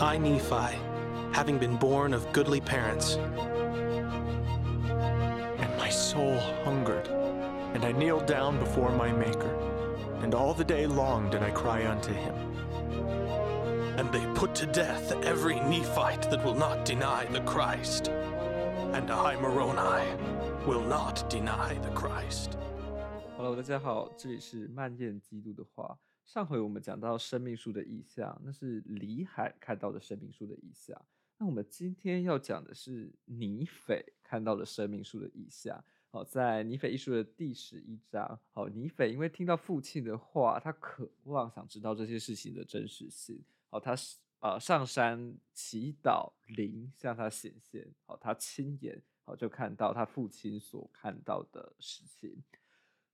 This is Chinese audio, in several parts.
I, Nephi, having been born of goodly parents, And my soul hungered, and I kneeled down before my Maker, and all the day long did I cry unto him. and they put to death every Nephite that will not deny the Christ, and I, Moroni, will not deny the Christ. Hello，大家好，这里是漫念基督的话。上回我们讲到生命树的意象，那是李海看到的生命树的意象。那我们今天要讲的是尼斐看到的生命树的意象。好，在尼斐艺术的第十一章，好，尼斐因为听到父亲的话，他渴望想知道这些事情的真实性。好，他是呃上山祈祷，灵向他显现。好，他亲眼好就看到他父亲所看到的事情。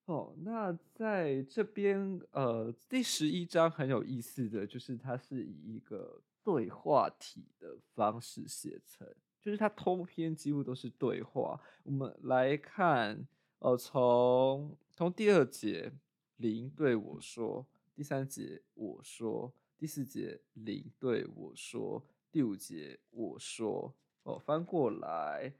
哦，那在这边呃第十一章很有意思的就是它是以一个对话体的方式写成，就是它通篇几乎都是对话。我们来看，呃，从从第二节灵对我说，第三节我说。第四节，灵对我说；第五节，我说。哦，翻过来，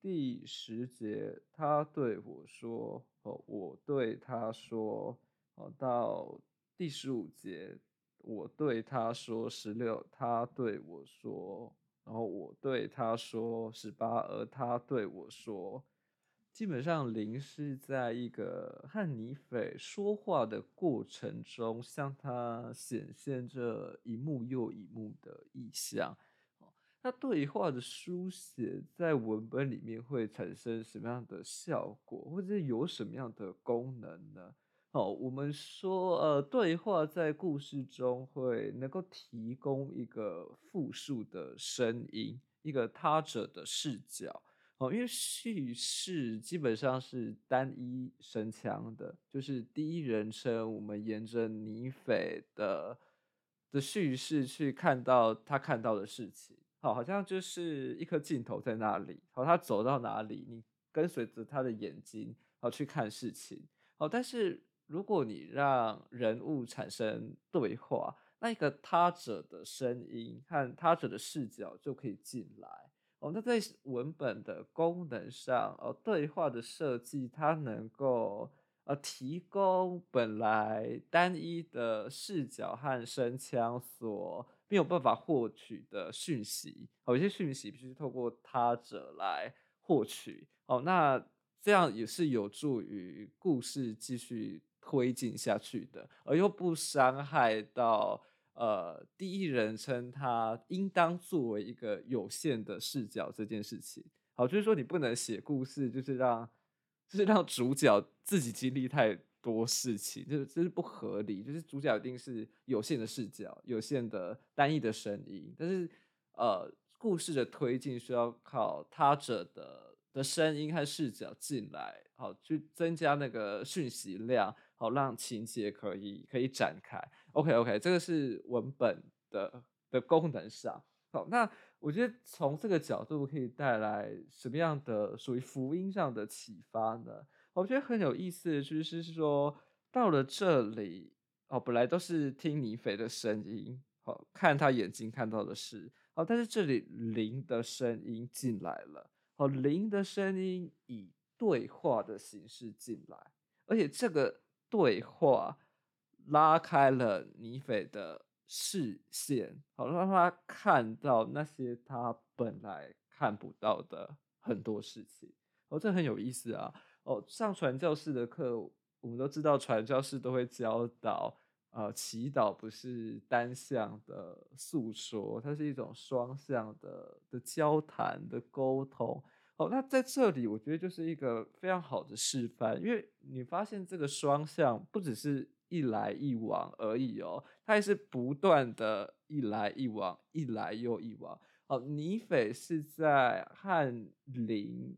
第十节，他对我说。哦，我对他说。哦，到第十五节，我对他说。十六，他对我说。然后我对他说。十八，而他对我说。基本上，灵是在一个和尼斐说话的过程中，向他显现着一幕又一幕的意象。那对话的书写在文本里面会产生什么样的效果，或者有什么样的功能呢？哦，我们说，呃，对话在故事中会能够提供一个复数的声音，一个他者的视角。哦，因为叙事基本上是单一声腔的，就是第一人称，我们沿着尼斐的的叙事去看到他看到的事情，好，好像就是一颗镜头在那里，好，他走到哪里，你跟随着他的眼睛，好去看事情，好，但是如果你让人物产生对话，那一个他者的声音和他者的视角就可以进来。哦，那在文本的功能上，哦，对话的设计，它能够呃提供本来单一的视角和声腔所没有办法获取的讯息，哦，有些讯息必须透过他者来获取，哦，那这样也是有助于故事继续推进下去的，而又不伤害到。呃，第一人称他应当作为一个有限的视角这件事情，好，就是说你不能写故事，就是让，就是让主角自己经历太多事情，这这是不合理。就是主角一定是有限的视角，有限的单一的声音，但是呃，故事的推进需要靠他者的的声音和视角进来，好，去增加那个讯息量。好，让情节可以可以展开。OK OK，这个是文本的的功能上。好，那我觉得从这个角度可以带来什么样的属于福音上的启发呢？我觉得很有意思的就是说，到了这里，哦，本来都是听尼斐的声音，好，看他眼睛看到的事，好，但是这里灵的声音进来了，哦，灵的声音以对话的形式进来，而且这个。对话拉开了尼斐的视线，好让他看到那些他本来看不到的很多事情。哦，这很有意思啊！哦，上传教士的课，我们都知道传教士都会教导，呃，祈祷不是单向的诉说，它是一种双向的的交谈的沟通。哦，那在这里我觉得就是一个非常好的示范，因为你发现这个双向不只是一来一往而已哦，它也是不断的一来一往，一来又一往。哦，尼斐是在翰林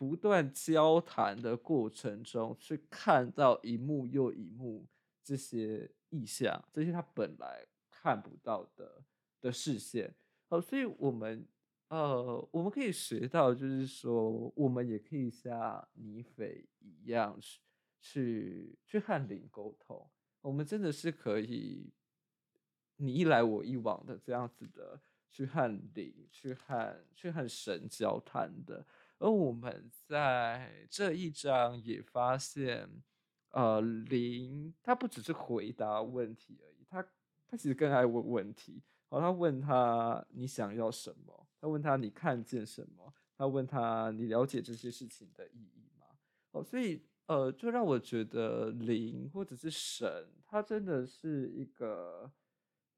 不断交谈的过程中，去看到一幕又一幕这些意象，这些他本来看不到的的视线。哦，所以我们。呃，我们可以学到，就是说，我们也可以像尼斐一样去去去和灵沟通。我们真的是可以你一来我一往的这样子的去和灵、去和去和神交谈的。而我们在这一章也发现，呃，灵他不只是回答问题而已，他他其实更爱问问题。哦，他问他你想要什么？他问他你看见什么？他问他你了解这些事情的意义吗？哦，所以呃，就让我觉得灵或者是神，他真的是一个。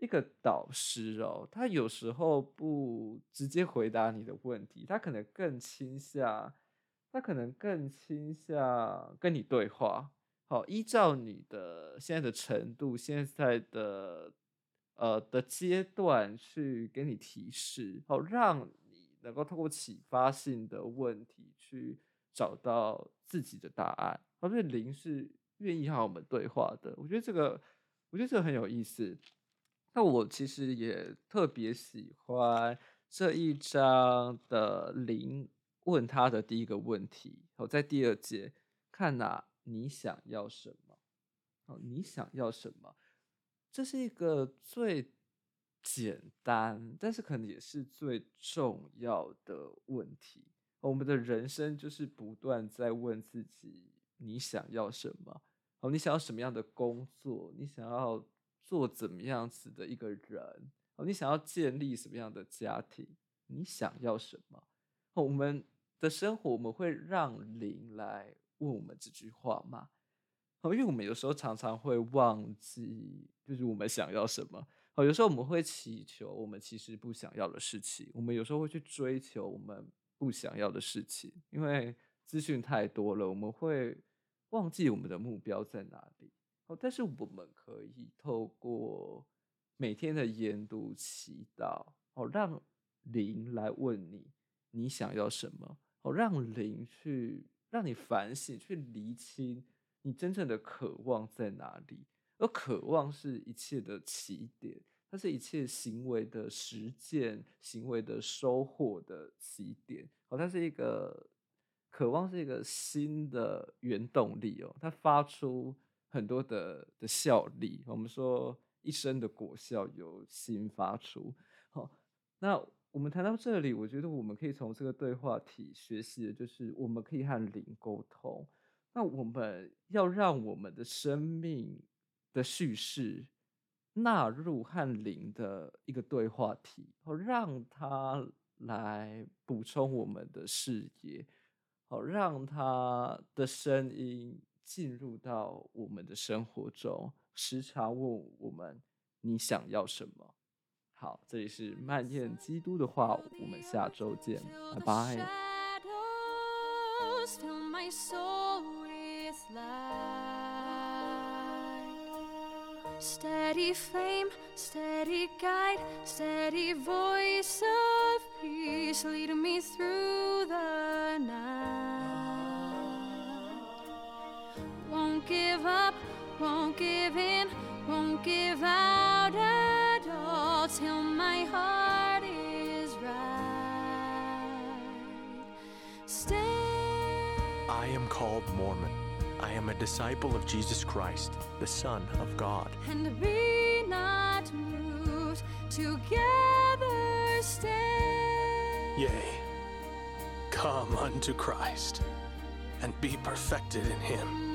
一个导师哦，他有时候不直接回答你的问题，他可能更倾向，他可能更倾向跟你对话。好，依照你的现在的程度、现在的呃的阶段去给你提示，好，让你能够透过启发性的问题去找到自己的答案。而且灵是愿意和我们对话的，我觉得这个，我觉得这个很有意思。那我其实也特别喜欢这一章的灵问他的第一个问题。好，在第二节看哪，你想要什么？哦，你想要什么？这是一个最简单，但是可能也是最重要的问题。我们的人生就是不断在问自己：你想要什么？哦，你想要什么样的工作？你想要？做怎么样子的一个人？哦，你想要建立什么样的家庭？你想要什么？我们的生活，我们会让灵来问我们这句话吗？哦，因为我们有时候常常会忘记，就是我们想要什么。哦，有时候我们会祈求我们其实不想要的事情，我们有时候会去追求我们不想要的事情，因为资讯太多了，我们会忘记我们的目标在哪里。但是我们可以透过每天的研读、祈祷，哦，让灵来问你，你想要什么？哦，让灵去让你反省，去厘清你真正的渴望在哪里。而渴望是一切的起点，它是一切行为的实践、行为的收获的起点。哦，它是一个渴望，是一个新的原动力哦，它发出。很多的的效力，我们说一生的果效由心发出。好，那我们谈到这里，我觉得我们可以从这个对话题学习的就是，我们可以和灵沟通。那我们要让我们的生命的叙事纳入和灵的一个对话题，好，让他来补充我们的视野，好，让他的声音。进入到我们的生活中，时常问我们：“你想要什么？”好，这里是曼燕基督的话，我们下周见，拜拜。won't give in, won't give out at all till my heart is right. Stay. I am called Mormon. I am a disciple of Jesus Christ, the Son of God. And be not moved, together stay. Yea, come unto Christ and be perfected in Him.